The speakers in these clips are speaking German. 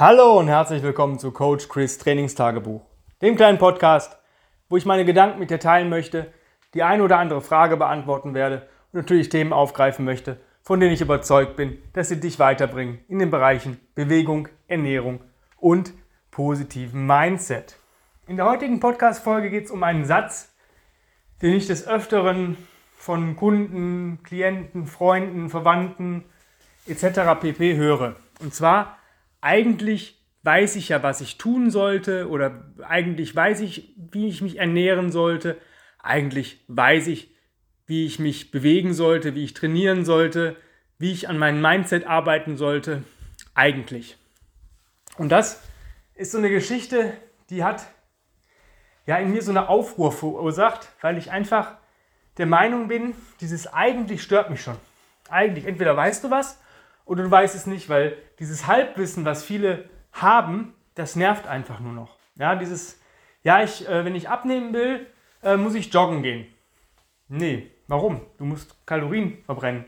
Hallo und herzlich willkommen zu Coach Chris Trainingstagebuch, dem kleinen Podcast, wo ich meine Gedanken mit dir teilen möchte, die eine oder andere Frage beantworten werde und natürlich Themen aufgreifen möchte, von denen ich überzeugt bin, dass sie dich weiterbringen in den Bereichen Bewegung, Ernährung und positiven Mindset. In der heutigen Podcast-Folge geht es um einen Satz, den ich des Öfteren von Kunden, Klienten, Freunden, Verwandten etc. pp höre. Und zwar, eigentlich weiß ich ja, was ich tun sollte oder eigentlich weiß ich, wie ich mich ernähren sollte. Eigentlich weiß ich, wie ich mich bewegen sollte, wie ich trainieren sollte, wie ich an meinem Mindset arbeiten sollte. Eigentlich. Und das ist so eine Geschichte, die hat ja in mir so eine Aufruhr verursacht, weil ich einfach der Meinung bin, dieses eigentlich stört mich schon. Eigentlich, entweder weißt du was oder du weißt es nicht, weil dieses Halbwissen, was viele haben, das nervt einfach nur noch. Ja, dieses, ja, ich, äh, wenn ich abnehmen will, äh, muss ich joggen gehen. Nee, warum? Du musst Kalorien verbrennen.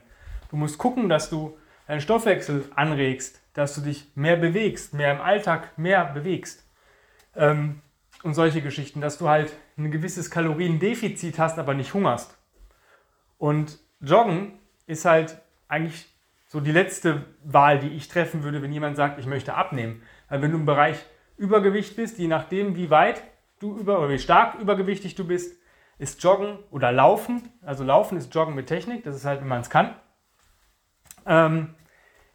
Du musst gucken, dass du deinen Stoffwechsel anregst, dass du dich mehr bewegst, mehr im Alltag mehr bewegst. Ähm, und solche Geschichten, dass du halt ein gewisses Kaloriendefizit hast, aber nicht hungerst. Und Joggen ist halt eigentlich so die letzte Wahl, die ich treffen würde, wenn jemand sagt, ich möchte abnehmen. Weil wenn du im Bereich Übergewicht bist, je nachdem, wie weit du über oder wie stark übergewichtig du bist, ist Joggen oder Laufen, also Laufen ist Joggen mit Technik, das ist halt, wenn man es kann, ähm,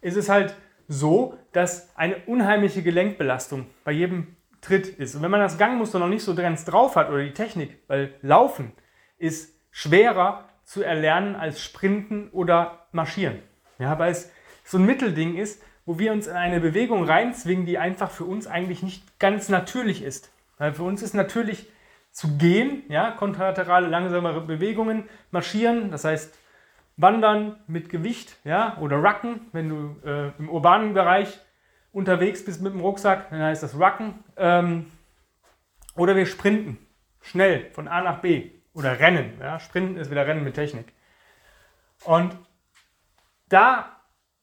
ist es halt so, dass eine unheimliche Gelenkbelastung bei jedem Tritt ist. Und wenn man das Gangmuster noch nicht so ganz drauf hat oder die Technik, weil Laufen ist schwerer zu erlernen als Sprinten oder Marschieren. Ja, weil es so ein Mittelding ist, wo wir uns in eine Bewegung reinzwingen, die einfach für uns eigentlich nicht ganz natürlich ist. Weil für uns ist natürlich zu gehen, ja, kontralaterale, langsamere Bewegungen, marschieren, das heißt wandern mit Gewicht, ja, oder Rucken, wenn du äh, im urbanen Bereich unterwegs bist mit dem Rucksack, dann heißt das Rucken. Ähm, oder wir sprinten schnell von A nach B oder rennen. Ja, Sprinten ist wieder Rennen mit Technik. Und da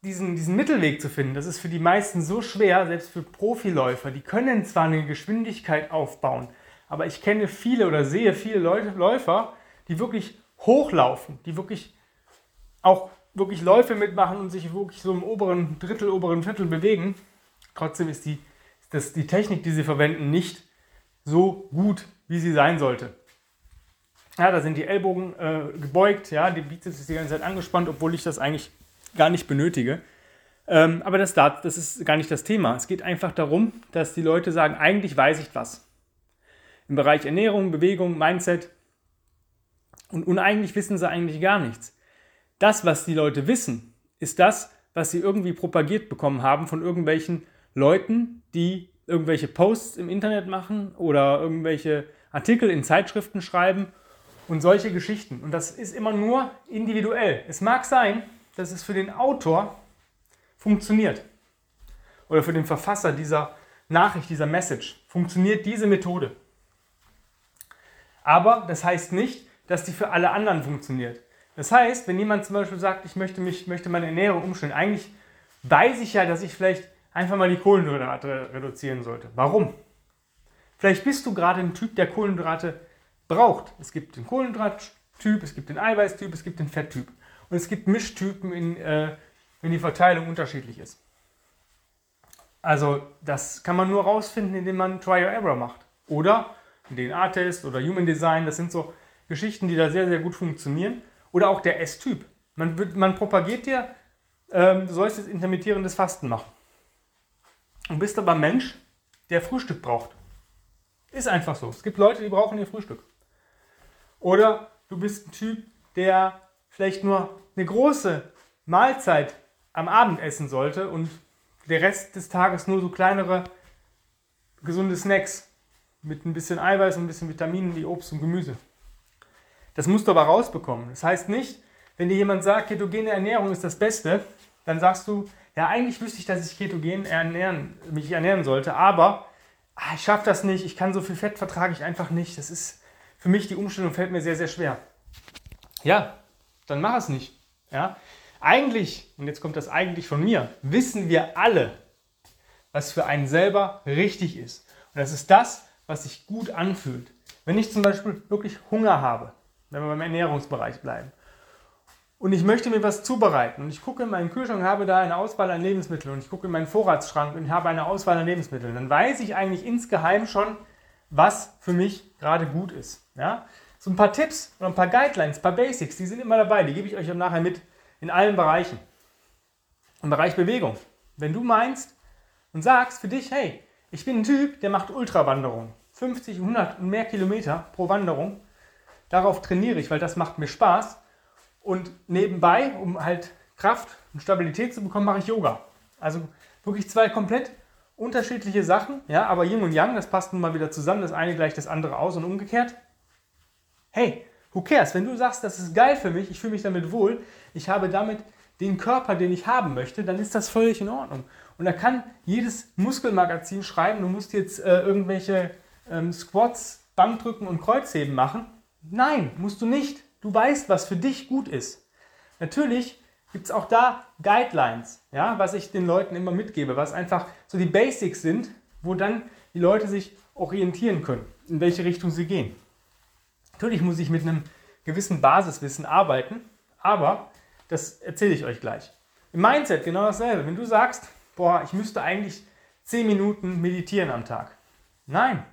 diesen, diesen Mittelweg zu finden, das ist für die meisten so schwer, selbst für Profiläufer. Die können zwar eine Geschwindigkeit aufbauen, aber ich kenne viele oder sehe viele Leute, Läufer, die wirklich hochlaufen, die wirklich auch wirklich Läufe mitmachen und sich wirklich so im oberen Drittel, oberen Viertel bewegen. Trotzdem ist die, das, die Technik, die sie verwenden, nicht so gut, wie sie sein sollte. Ja, da sind die Ellbogen äh, gebeugt, ja, die Bizeps ist die ganze Zeit angespannt, obwohl ich das eigentlich gar nicht benötige. Ähm, aber das, das ist gar nicht das Thema. Es geht einfach darum, dass die Leute sagen, eigentlich weiß ich was. Im Bereich Ernährung, Bewegung, Mindset. Und uneigentlich wissen sie eigentlich gar nichts. Das, was die Leute wissen, ist das, was sie irgendwie propagiert bekommen haben von irgendwelchen Leuten, die irgendwelche Posts im Internet machen oder irgendwelche Artikel in Zeitschriften schreiben und solche Geschichten. Und das ist immer nur individuell. Es mag sein, dass es für den Autor funktioniert. Oder für den Verfasser dieser Nachricht, dieser Message, funktioniert diese Methode. Aber das heißt nicht, dass die für alle anderen funktioniert. Das heißt, wenn jemand zum Beispiel sagt, ich möchte, mich, möchte meine Ernährung umstellen, eigentlich weiß ich ja, dass ich vielleicht einfach mal die Kohlenhydrate reduzieren sollte. Warum? Vielleicht bist du gerade ein Typ, der Kohlenhydrate braucht. Es gibt den Kohlenhydrattyp, es gibt den Eiweißtyp, es gibt den Fetttyp. Und es gibt Mischtypen, in, äh, wenn die Verteilung unterschiedlich ist. Also das kann man nur rausfinden, indem man Try or Error macht. Oder DNA-Test oder Human Design, das sind so Geschichten, die da sehr, sehr gut funktionieren. Oder auch der S-Typ. Man, man propagiert dir, ähm, du sollst jetzt intermittierendes Fasten machen. Und bist aber Mensch, der Frühstück braucht. Ist einfach so. Es gibt Leute, die brauchen ihr Frühstück. Oder du bist ein Typ, der vielleicht nur eine große Mahlzeit am Abend essen sollte und der Rest des Tages nur so kleinere gesunde Snacks mit ein bisschen Eiweiß und ein bisschen Vitaminen wie Obst und Gemüse. Das musst du aber rausbekommen. Das heißt nicht, wenn dir jemand sagt, ketogene Ernährung ist das Beste, dann sagst du, ja, eigentlich wüsste ich, dass ich ketogen ernähren, mich ernähren sollte, aber ah, ich schaffe das nicht, ich kann so viel Fett vertrage ich einfach nicht. Das ist für mich, die Umstellung fällt mir sehr, sehr schwer. Ja, dann mach es nicht. Ja? Eigentlich, und jetzt kommt das eigentlich von mir, wissen wir alle, was für einen selber richtig ist. Und das ist das, was sich gut anfühlt. Wenn ich zum Beispiel wirklich Hunger habe, wenn wir beim Ernährungsbereich bleiben, und ich möchte mir was zubereiten und ich gucke in meinen Kühlschrank und habe da eine Auswahl an Lebensmitteln und ich gucke in meinen Vorratsschrank und habe eine Auswahl an Lebensmitteln, dann weiß ich eigentlich insgeheim schon, was für mich gerade gut ist. Ja? So ein paar Tipps oder ein paar Guidelines, ein paar Basics, die sind immer dabei, die gebe ich euch nachher mit in allen Bereichen. Im Bereich Bewegung. Wenn du meinst und sagst für dich, hey, ich bin ein Typ, der macht Ultrawanderung, 50, 100 und mehr Kilometer pro Wanderung, darauf trainiere ich, weil das macht mir Spaß und nebenbei, um halt Kraft und Stabilität zu bekommen, mache ich Yoga. Also wirklich zwei komplett unterschiedliche Sachen, ja, aber Yin und Yang, das passt nun mal wieder zusammen, das eine gleicht das andere aus und umgekehrt. Hey, who cares? Wenn du sagst, das ist geil für mich, ich fühle mich damit wohl, ich habe damit den Körper, den ich haben möchte, dann ist das völlig in Ordnung. Und da kann jedes Muskelmagazin schreiben, du musst jetzt äh, irgendwelche ähm, Squats, Bankdrücken und Kreuzheben machen. Nein, musst du nicht. Du weißt, was für dich gut ist. Natürlich gibt es auch da Guidelines, ja, was ich den Leuten immer mitgebe, was einfach so die Basics sind, wo dann die Leute sich orientieren können, in welche Richtung sie gehen. Natürlich muss ich mit einem gewissen Basiswissen arbeiten, aber das erzähle ich euch gleich. Im Mindset genau dasselbe. Wenn du sagst, boah, ich müsste eigentlich 10 Minuten meditieren am Tag. Nein,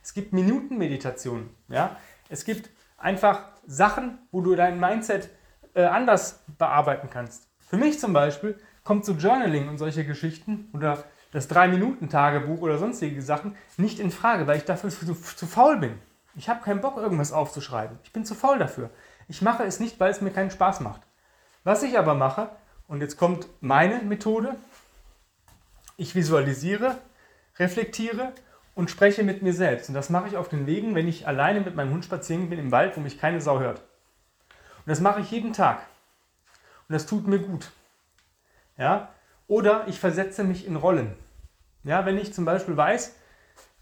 es gibt Minutenmeditationen. Ja? Es gibt einfach Sachen, wo du dein Mindset äh, anders bearbeiten kannst. Für mich zum Beispiel kommt so Journaling und solche Geschichten oder das 3-Minuten-Tagebuch oder sonstige Sachen nicht in Frage, weil ich dafür zu, zu faul bin. Ich habe keinen Bock, irgendwas aufzuschreiben. Ich bin zu faul dafür. Ich mache es nicht, weil es mir keinen Spaß macht. Was ich aber mache, und jetzt kommt meine Methode, ich visualisiere, reflektiere und spreche mit mir selbst. Und das mache ich auf den Wegen, wenn ich alleine mit meinem Hund spazieren bin im Wald, wo mich keine Sau hört. Und das mache ich jeden Tag. Und das tut mir gut. Ja? Oder ich versetze mich in Rollen. Ja, wenn ich zum Beispiel weiß,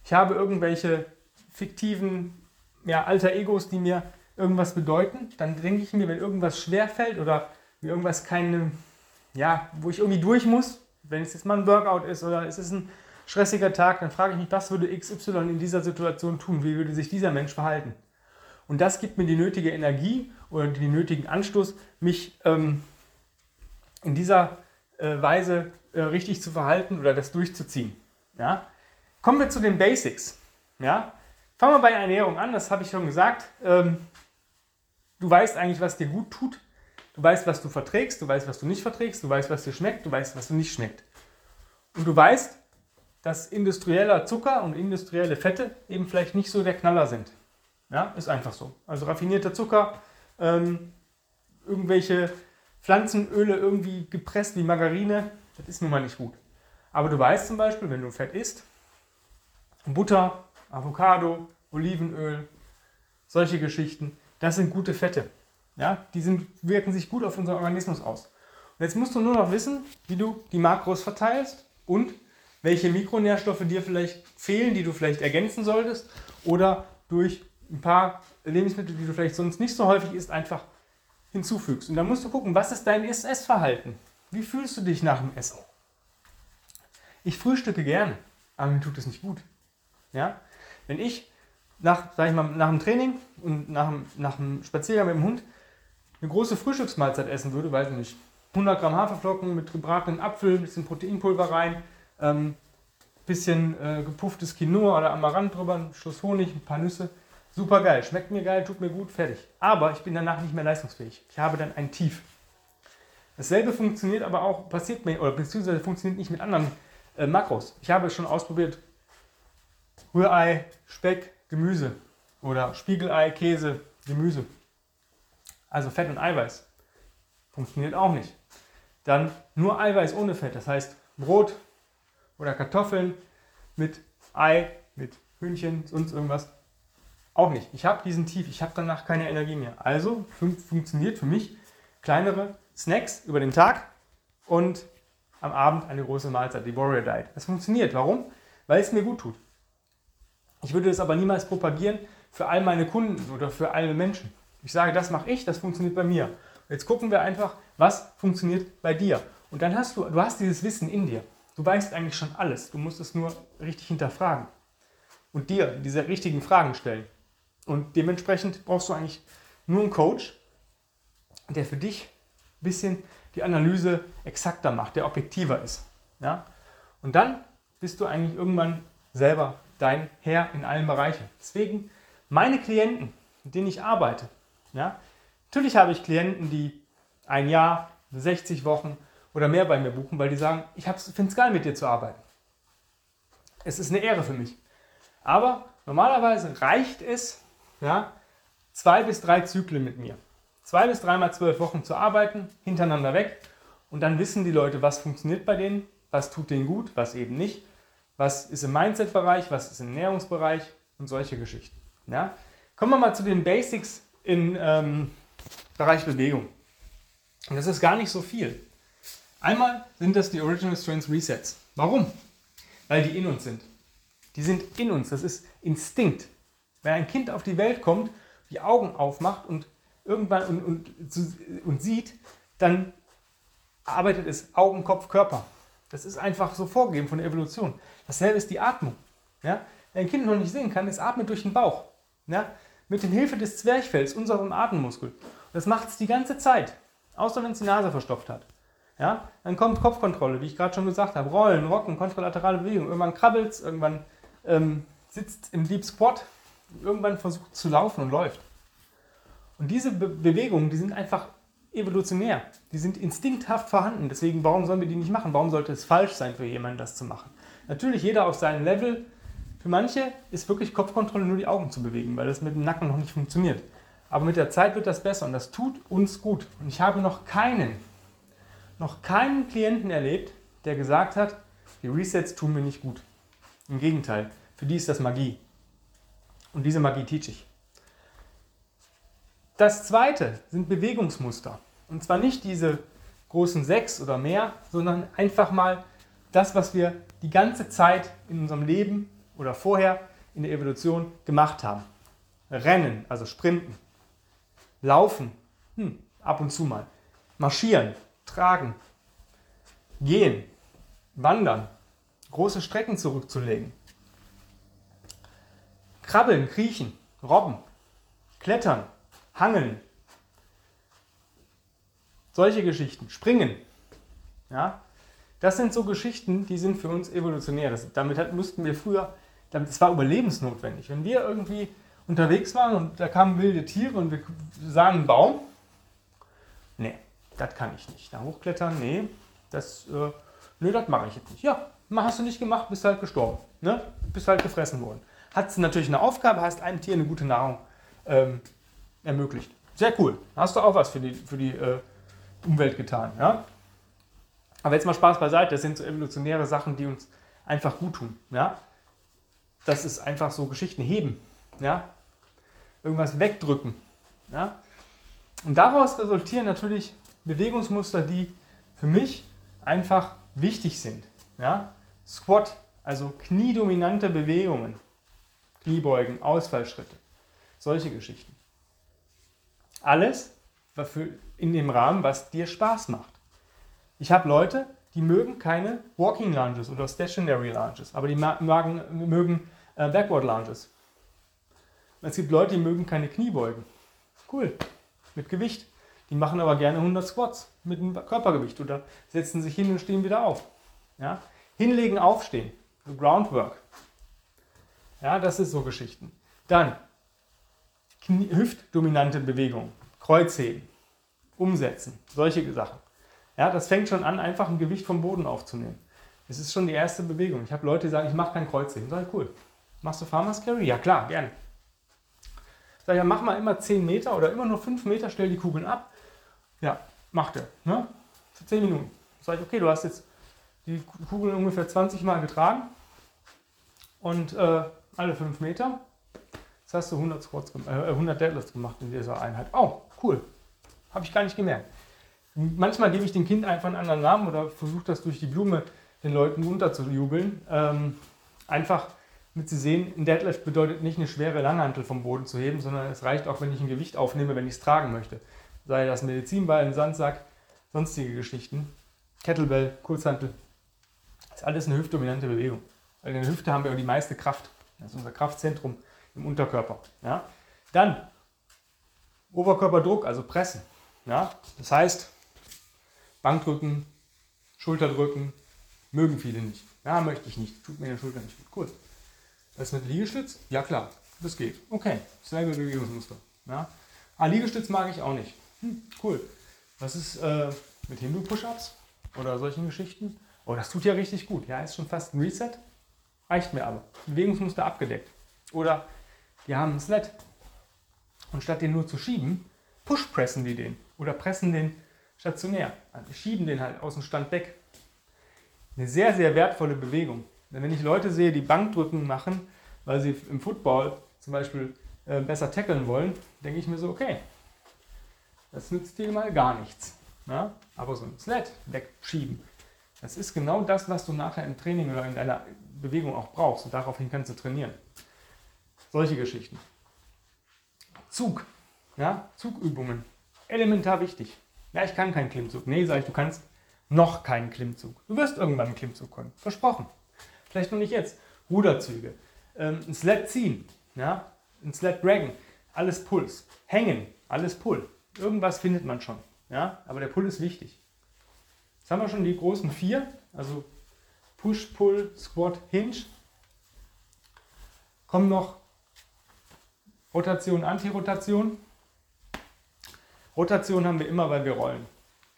ich habe irgendwelche fiktiven ja, alter Egos, die mir irgendwas bedeuten, dann denke ich mir, wenn irgendwas schwer fällt oder mir irgendwas keine, ja, wo ich irgendwie durch muss, wenn es jetzt mal ein Workout ist oder es ist ein stressiger Tag, dann frage ich mich, was würde XY in dieser Situation tun? Wie würde sich dieser Mensch verhalten? Und das gibt mir die nötige Energie oder den nötigen Anstoß, mich ähm, in dieser äh, Weise äh, richtig zu verhalten oder das durchzuziehen. Ja? Kommen wir zu den Basics. Ja? Fangen wir bei Ernährung an, das habe ich schon gesagt. Ähm, du weißt eigentlich, was dir gut tut. Du weißt, was du verträgst, du weißt, was du nicht verträgst, du weißt, was dir schmeckt, du weißt, was du nicht schmeckt. Und du weißt, dass industrieller Zucker und industrielle Fette eben vielleicht nicht so der Knaller sind. Ja, ist einfach so. Also raffinierter Zucker, ähm, irgendwelche Pflanzenöle irgendwie gepresst wie Margarine, das ist nun mal nicht gut. Aber du weißt zum Beispiel, wenn du Fett isst, Butter, Avocado, Olivenöl, solche Geschichten, das sind gute Fette. Ja, die sind, wirken sich gut auf unseren Organismus aus. Und jetzt musst du nur noch wissen, wie du die Makros verteilst und welche Mikronährstoffe dir vielleicht fehlen, die du vielleicht ergänzen solltest oder durch ein paar Lebensmittel, die du vielleicht sonst nicht so häufig isst, einfach hinzufügst. Und dann musst du gucken, was ist dein Essverhalten? Wie fühlst du dich nach dem Essen? Ich frühstücke gerne, aber mir tut es nicht gut. Ja? Wenn ich nach, sag ich mal, nach dem Training und nach nach dem Spaziergang mit dem Hund eine große Frühstücksmahlzeit essen würde, weiß ich nicht, 100 Gramm Haferflocken mit gebratenen Apfel, bisschen Proteinpulver rein, ähm, bisschen äh, gepufftes Quinoa oder Amaranth drüber, ein Schuss Honig, ein paar Nüsse. Super geil, schmeckt mir geil, tut mir gut, fertig. Aber ich bin danach nicht mehr leistungsfähig. Ich habe dann ein Tief. Dasselbe funktioniert aber auch, passiert mir, oder beziehungsweise funktioniert nicht mit anderen äh, Makros. Ich habe es schon ausprobiert. Rührei, Speck, Gemüse. Oder Spiegelei, Käse, Gemüse. Also Fett und Eiweiß. Funktioniert auch nicht. Dann nur Eiweiß ohne Fett. Das heißt Brot oder Kartoffeln mit Ei, mit Hühnchen, sonst irgendwas. Auch nicht. Ich habe diesen Tief, ich habe danach keine Energie mehr. Also fun funktioniert für mich kleinere Snacks über den Tag und am Abend eine große Mahlzeit, die Warrior Diet. Das funktioniert. Warum? Weil es mir gut tut. Ich würde das aber niemals propagieren für all meine Kunden oder für alle Menschen. Ich sage, das mache ich, das funktioniert bei mir. Jetzt gucken wir einfach, was funktioniert bei dir. Und dann hast du, du hast dieses Wissen in dir. Du weißt eigentlich schon alles. Du musst es nur richtig hinterfragen und dir diese richtigen Fragen stellen. Und dementsprechend brauchst du eigentlich nur einen Coach, der für dich ein bisschen die Analyse exakter macht, der objektiver ist. Ja? Und dann bist du eigentlich irgendwann selber dein Herr in allen Bereichen. Deswegen meine Klienten, mit denen ich arbeite, ja, natürlich habe ich Klienten, die ein Jahr, 60 Wochen oder mehr bei mir buchen, weil die sagen, ich finde es geil, mit dir zu arbeiten. Es ist eine Ehre für mich. Aber normalerweise reicht es, ja, zwei bis drei Zyklen mit mir. Zwei bis dreimal zwölf Wochen zu arbeiten, hintereinander weg. Und dann wissen die Leute, was funktioniert bei denen, was tut denen gut, was eben nicht, was ist im Mindset-Bereich, was ist im Ernährungsbereich und solche Geschichten. Ja? Kommen wir mal zu den Basics im ähm, Bereich Bewegung. Und das ist gar nicht so viel. Einmal sind das die Original Strength Resets. Warum? Weil die in uns sind. Die sind in uns. Das ist Instinkt. Wenn ein Kind auf die Welt kommt, die Augen aufmacht und irgendwann und, und, und sieht, dann arbeitet es Augen, Kopf, Körper. Das ist einfach so vorgegeben von der Evolution. Dasselbe ist die Atmung. Ja? Wenn ein Kind noch nicht sehen kann, es atmet durch den Bauch. Ja? Mit der Hilfe des Zwerchfells, unserem Atemmuskel. Das macht es die ganze Zeit. Außer wenn es die Nase verstopft hat. Ja? Dann kommt Kopfkontrolle, wie ich gerade schon gesagt habe. Rollen, Rocken, kontralaterale Bewegung. Irgendwann krabbelt es, irgendwann ähm, sitzt im Deep Squat, irgendwann versucht zu laufen und läuft. Und diese Be Bewegungen, die sind einfach evolutionär. Die sind instinkthaft vorhanden. Deswegen, warum sollen wir die nicht machen? Warum sollte es falsch sein für jemanden, das zu machen? Natürlich jeder auf seinem Level. Für manche ist wirklich Kopfkontrolle nur die Augen zu bewegen, weil das mit dem Nacken noch nicht funktioniert. Aber mit der Zeit wird das besser und das tut uns gut. Und ich habe noch keinen, noch keinen Klienten erlebt, der gesagt hat, die Resets tun mir nicht gut. Im Gegenteil, für die ist das Magie. Und diese Magie teach ich. Das zweite sind Bewegungsmuster. Und zwar nicht diese großen sechs oder mehr, sondern einfach mal das, was wir die ganze Zeit in unserem Leben oder vorher in der Evolution gemacht haben. Rennen, also sprinten. Laufen, hm, ab und zu mal. Marschieren, tragen. Gehen, wandern, große Strecken zurückzulegen. Krabbeln, kriechen, robben, klettern, hangeln. Solche Geschichten, springen. Ja? Das sind so Geschichten, die sind für uns evolutionär. Das, damit mussten wir früher, das war überlebensnotwendig. Wenn wir irgendwie unterwegs waren und da kamen wilde Tiere und wir sahen einen Baum, nee, das kann ich nicht. Da hochklettern, nee, das, äh, nö, das mache ich jetzt nicht. Ja, hast du nicht gemacht, bist halt gestorben. Ne? Bist halt gefressen worden. Hat natürlich eine Aufgabe, hast einem Tier eine gute Nahrung ähm, ermöglicht. Sehr cool. Hast du auch was für die, für die äh, Umwelt getan. Ja? Aber jetzt mal Spaß beiseite, das sind so evolutionäre Sachen, die uns einfach gut tun. Ja? Das ist einfach so Geschichten heben. Ja? Irgendwas wegdrücken. Ja? Und daraus resultieren natürlich Bewegungsmuster, die für mich einfach wichtig sind. Ja? Squat, also kniedominante Bewegungen. Kniebeugen, Ausfallschritte. Solche Geschichten. Alles in dem Rahmen, was dir Spaß macht. Ich habe Leute, die mögen keine Walking Lunges oder Stationary Lunges, aber die mögen, mögen äh, Backward Lunges. Es gibt Leute, die mögen keine Kniebeugen. Cool, mit Gewicht. Die machen aber gerne 100 Squats mit dem Körpergewicht oder setzen sich hin und stehen wieder auf. Ja? Hinlegen, aufstehen. Groundwork. Ja, das ist so Geschichten. Dann Hüftdominante Bewegung, Kreuzheben, umsetzen, solche Sachen. Ja, das fängt schon an, einfach ein Gewicht vom Boden aufzunehmen. Das ist schon die erste Bewegung. Ich habe Leute, die sagen, ich mache kein Kreuzheben. Sag ich, cool. Machst du Farmers Carry? Ja, klar, gerne. Sag ich, ja, mach mal immer 10 Meter oder immer nur 5 Meter, stell die Kugeln ab. Ja, macht er. Ne? Für 10 Minuten. Sag ich, okay, du hast jetzt die Kugeln ungefähr 20 Mal getragen und äh, alle 5 Meter hast du 100, Squats, äh, 100 Deadlifts gemacht in dieser Einheit. Oh, cool. Habe ich gar nicht gemerkt. Manchmal gebe ich dem Kind einfach einen anderen Namen oder versuche das durch die Blume den Leuten unterzujubeln. Ähm, einfach damit sie sehen, ein Deadlift bedeutet nicht eine schwere Langhantel vom Boden zu heben, sondern es reicht auch, wenn ich ein Gewicht aufnehme, wenn ich es tragen möchte. Sei das Medizinball, ein Sandsack, sonstige Geschichten. Kettlebell, Kurzhantel. Das ist alles eine hüftdominante Bewegung. Weil in der Hüfte haben wir die meiste Kraft. Das ist unser Kraftzentrum im Unterkörper. Ja? Dann Oberkörperdruck, also Pressen. Ja? Das heißt, Bankdrücken, Schulterdrücken, mögen viele nicht. Ja, möchte ich nicht. Tut mir der Schulter nicht gut. Cool. Das mit Liegestütz? Ja klar, das geht. Okay, gute Bewegungsmuster. Ja? Ah, Liegestütz mag ich auch nicht. Hm, cool. Was ist äh, mit Hindu-Push-Ups oder solchen Geschichten? Oh, das tut ja richtig gut. Ja, ist schon fast ein Reset. Reicht mir aber. Bewegungsmuster abgedeckt. Oder die haben einen Sled. Und statt den nur zu schieben, push-pressen die den. Oder pressen den stationär. Also schieben den halt aus dem Stand weg. Eine sehr, sehr wertvolle Bewegung. Denn wenn ich Leute sehe, die Bankdrücken machen, weil sie im Football zum Beispiel äh, besser tackeln wollen, denke ich mir so, okay, das nützt dir mal gar nichts. Ja? Aber so ein Sled wegschieben, das ist genau das, was du nachher im Training oder in deiner Bewegung auch brauchst. Und daraufhin kannst du trainieren. Solche Geschichten. Zug. Ja? Zugübungen. Elementar wichtig. Ja, ich kann keinen Klimmzug. Nee, sag ich, du kannst noch keinen Klimmzug. Du wirst irgendwann einen Klimmzug können. Versprochen. Vielleicht noch nicht jetzt. Ruderzüge. Ähm, ein Sled ziehen. Ja? Ein Sled draggen. Alles Puls. Hängen. Alles Pull. Irgendwas findet man schon. Ja? Aber der Pull ist wichtig. Jetzt haben wir schon die großen vier. Also Push, Pull, Squat, Hinge. Kommen noch Rotation, Antirotation. Rotation haben wir immer, weil wir rollen.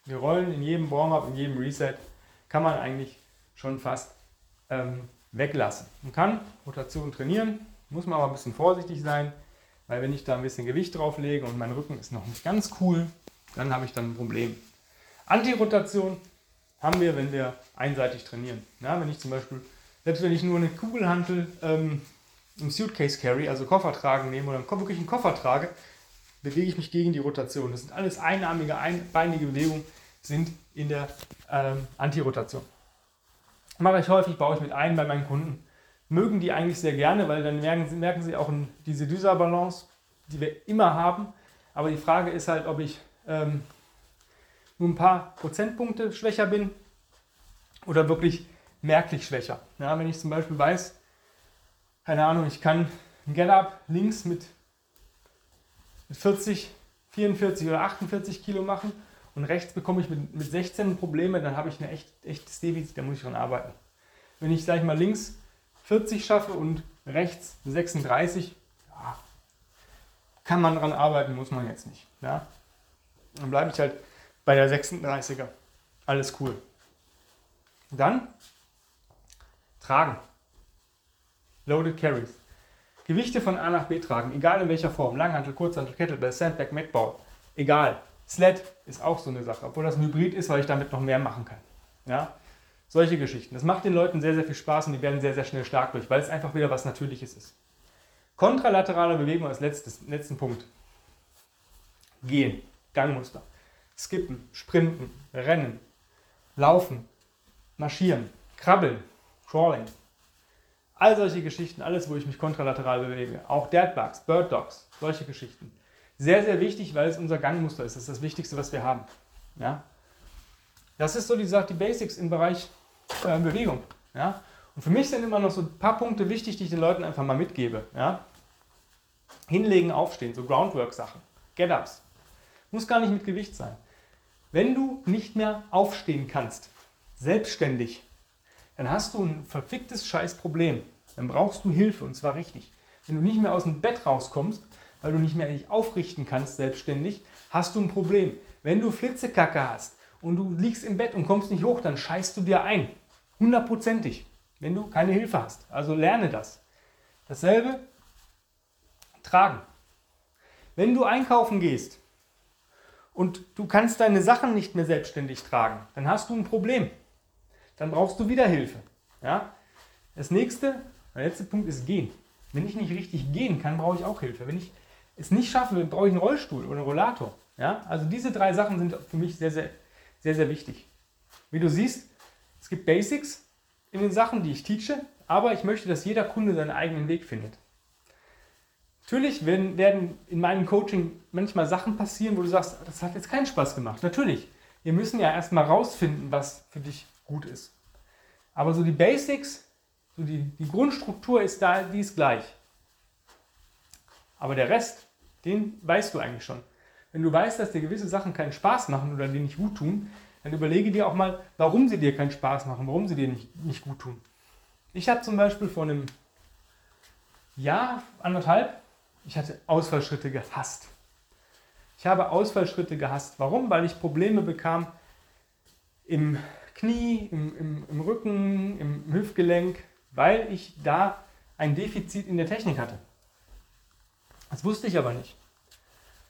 Wir rollen in jedem Warm-up, in jedem Reset. Kann man eigentlich schon fast ähm, weglassen. Man kann Rotation trainieren, muss man aber ein bisschen vorsichtig sein, weil wenn ich da ein bisschen Gewicht drauf lege und mein Rücken ist noch nicht ganz cool, dann habe ich dann ein Problem. Antirotation haben wir, wenn wir einseitig trainieren. Ja, wenn ich zum Beispiel, selbst wenn ich nur eine Kugelhantel ähm, im Suitcase Carry, also Koffer tragen nehme oder wirklich einen Koffer trage, bewege ich mich gegen die Rotation. Das sind alles einarmige, einbeinige Bewegungen, sind in der ähm, Antirotation. Mache ich häufig, baue ich mit ein bei meinen Kunden. Mögen die eigentlich sehr gerne, weil dann merken, merken sie auch diese Düser-Balance, die wir immer haben. Aber die Frage ist halt, ob ich ähm, nur ein paar Prozentpunkte schwächer bin oder wirklich merklich schwächer. Ja, wenn ich zum Beispiel weiß, keine Ahnung, ich kann ein Get-Up links mit, mit 40, 44 oder 48 Kilo machen und rechts bekomme ich mit, mit 16 Probleme, dann habe ich ein echt, echtes Defizit, da muss ich dran arbeiten. Wenn ich, sage ich mal, links 40 schaffe und rechts 36, ja, kann man dran arbeiten, muss man jetzt nicht. Ja? Dann bleibe ich halt bei der 36er. Alles cool. Dann tragen. Loaded Carries. Gewichte von A nach B tragen, egal in welcher Form. Langhantel, Kurzhantel, Kettlebell, Sandbag, Macball. Egal. Sled ist auch so eine Sache, obwohl das ein Hybrid ist, weil ich damit noch mehr machen kann. Ja? Solche Geschichten. Das macht den Leuten sehr, sehr viel Spaß und die werden sehr, sehr schnell stark durch, weil es einfach wieder was Natürliches ist. Kontralaterale Bewegung als letztes, letzten Punkt. Gehen, Gangmuster. Skippen, Sprinten, Rennen, Laufen, Marschieren, Krabbeln, Crawling. All solche Geschichten, alles, wo ich mich kontralateral bewege. Auch Deadbugs, Bird Dogs, solche Geschichten. Sehr, sehr wichtig, weil es unser Gangmuster ist. Das ist das Wichtigste, was wir haben. Ja? Das ist so die, die Basics im Bereich äh, Bewegung. Ja? Und für mich sind immer noch so ein paar Punkte wichtig, die ich den Leuten einfach mal mitgebe. Ja? Hinlegen, aufstehen, so Groundwork-Sachen, Get-Ups. Muss gar nicht mit Gewicht sein. Wenn du nicht mehr aufstehen kannst, selbstständig, dann hast du ein verficktes Scheißproblem. Dann brauchst du Hilfe und zwar richtig. Wenn du nicht mehr aus dem Bett rauskommst, weil du nicht mehr dich aufrichten kannst selbstständig, hast du ein Problem. Wenn du Flitzekacke hast und du liegst im Bett und kommst nicht hoch, dann scheißt du dir ein. Hundertprozentig. Wenn du keine Hilfe hast. Also lerne das. Dasselbe tragen. Wenn du einkaufen gehst und du kannst deine Sachen nicht mehr selbstständig tragen, dann hast du ein Problem. Dann brauchst du wieder Hilfe. Ja? Das nächste, der letzte Punkt ist gehen. Wenn ich nicht richtig gehen kann, brauche ich auch Hilfe. Wenn ich es nicht schaffe, brauche ich einen Rollstuhl oder einen Rollator. Ja? Also diese drei Sachen sind für mich sehr, sehr, sehr, sehr wichtig. Wie du siehst, es gibt Basics in den Sachen, die ich teache, aber ich möchte, dass jeder Kunde seinen eigenen Weg findet. Natürlich werden, werden in meinem Coaching manchmal Sachen passieren, wo du sagst, das hat jetzt keinen Spaß gemacht. Natürlich. Wir müssen ja erstmal rausfinden, was für dich gut ist. Aber so die Basics, so die, die Grundstruktur ist da, die ist gleich. Aber der Rest, den weißt du eigentlich schon. Wenn du weißt, dass dir gewisse Sachen keinen Spaß machen oder dir nicht gut tun, dann überlege dir auch mal, warum sie dir keinen Spaß machen, warum sie dir nicht, nicht gut tun. Ich habe zum Beispiel vor einem Jahr, anderthalb, ich hatte Ausfallschritte gehasst. Ich habe Ausfallschritte gehasst. Warum? Weil ich Probleme bekam im Knie, im, im, im Rücken, im Hüftgelenk, weil ich da ein Defizit in der Technik hatte. Das wusste ich aber nicht.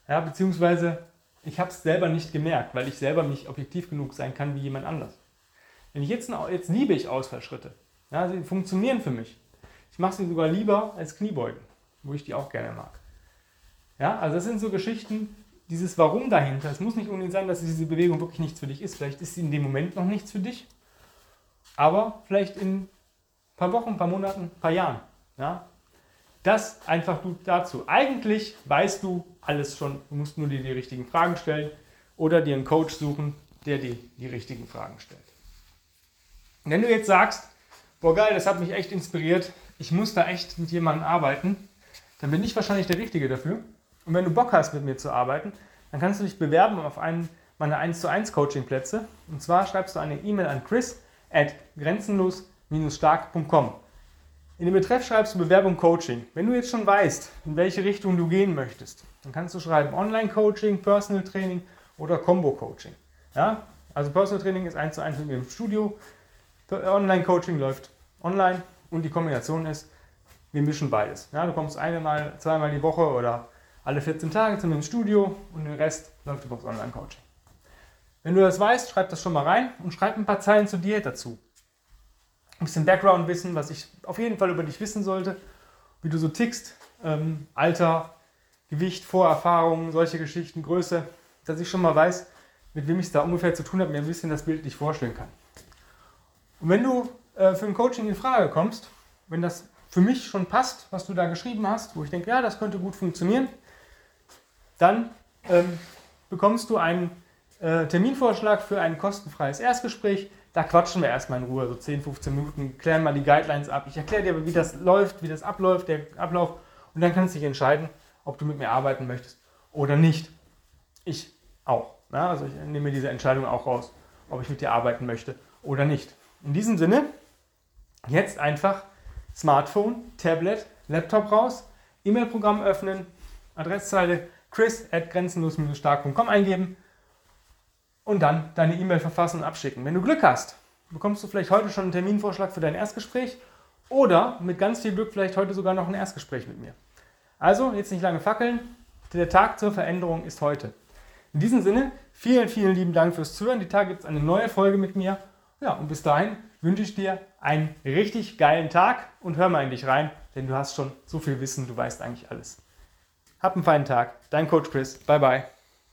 Ja, beziehungsweise ich habe es selber nicht gemerkt, weil ich selber nicht objektiv genug sein kann wie jemand anders. Wenn ich jetzt, jetzt liebe ich Ausfallschritte. Ja, sie funktionieren für mich. Ich mache sie sogar lieber als Kniebeugen, wo ich die auch gerne mag. Ja, also das sind so Geschichten, dieses Warum dahinter. Es muss nicht unbedingt sein, dass diese Bewegung wirklich nichts für dich ist. Vielleicht ist sie in dem Moment noch nichts für dich, aber vielleicht in ein paar Wochen, ein paar Monaten, ein paar Jahren. Ja? Das einfach du dazu. Eigentlich weißt du alles schon. Du musst nur dir die richtigen Fragen stellen oder dir einen Coach suchen, der dir die richtigen Fragen stellt. wenn du jetzt sagst, boah geil, das hat mich echt inspiriert, ich muss da echt mit jemandem arbeiten, dann bin ich wahrscheinlich der Richtige dafür. Und wenn du Bock hast, mit mir zu arbeiten, dann kannst du dich bewerben auf einen meiner 1 zu 1 Coaching-Plätze. Und zwar schreibst du eine E-Mail an chris at grenzenlos-stark.com. In den Betreff schreibst du Bewerbung Coaching. Wenn du jetzt schon weißt, in welche Richtung du gehen möchtest, dann kannst du schreiben Online-Coaching, Personal Training oder Combo-Coaching. Ja? Also Personal Training ist 1 zu 1 mit mir im Studio. Online-Coaching läuft online und die Kombination ist, wir mischen beides. Ja? Du kommst einmal, zweimal die Woche oder alle 14 Tage zu mir ins Studio und den Rest läuft über das Online-Coaching. Wenn du das weißt, schreib das schon mal rein und schreib ein paar Zeilen zu dir dazu. Ein bisschen Background-Wissen, was ich auf jeden Fall über dich wissen sollte, wie du so tickst, ähm, Alter, Gewicht, Vorerfahrungen, solche Geschichten, Größe, dass ich schon mal weiß, mit wem ich es da ungefähr zu tun habe, mir ein bisschen das Bild nicht vorstellen kann. Und wenn du äh, für ein Coaching in Frage kommst, wenn das für mich schon passt, was du da geschrieben hast, wo ich denke, ja, das könnte gut funktionieren, dann ähm, bekommst du einen äh, Terminvorschlag für ein kostenfreies Erstgespräch. Da quatschen wir erstmal in Ruhe, so 10, 15 Minuten, klären mal die Guidelines ab. Ich erkläre dir, wie das läuft, wie das abläuft, der Ablauf. Und dann kannst du dich entscheiden, ob du mit mir arbeiten möchtest oder nicht. Ich auch. Ja, also ich nehme diese Entscheidung auch raus, ob ich mit dir arbeiten möchte oder nicht. In diesem Sinne, jetzt einfach Smartphone, Tablet, Laptop raus, E-Mail-Programm öffnen, Adresszeile chris at grenzenlos-stark.com eingeben und dann deine E-Mail verfassen und abschicken. Wenn du Glück hast, bekommst du vielleicht heute schon einen Terminvorschlag für dein Erstgespräch oder mit ganz viel Glück vielleicht heute sogar noch ein Erstgespräch mit mir. Also, jetzt nicht lange fackeln, der Tag zur Veränderung ist heute. In diesem Sinne, vielen, vielen lieben Dank fürs Zuhören. Die Tage gibt es eine neue Folge mit mir. Ja, und bis dahin wünsche ich dir einen richtig geilen Tag und hör mal in dich rein, denn du hast schon so viel Wissen, du weißt eigentlich alles. Hab einen feinen Tag. Dein Coach Chris. Bye, bye.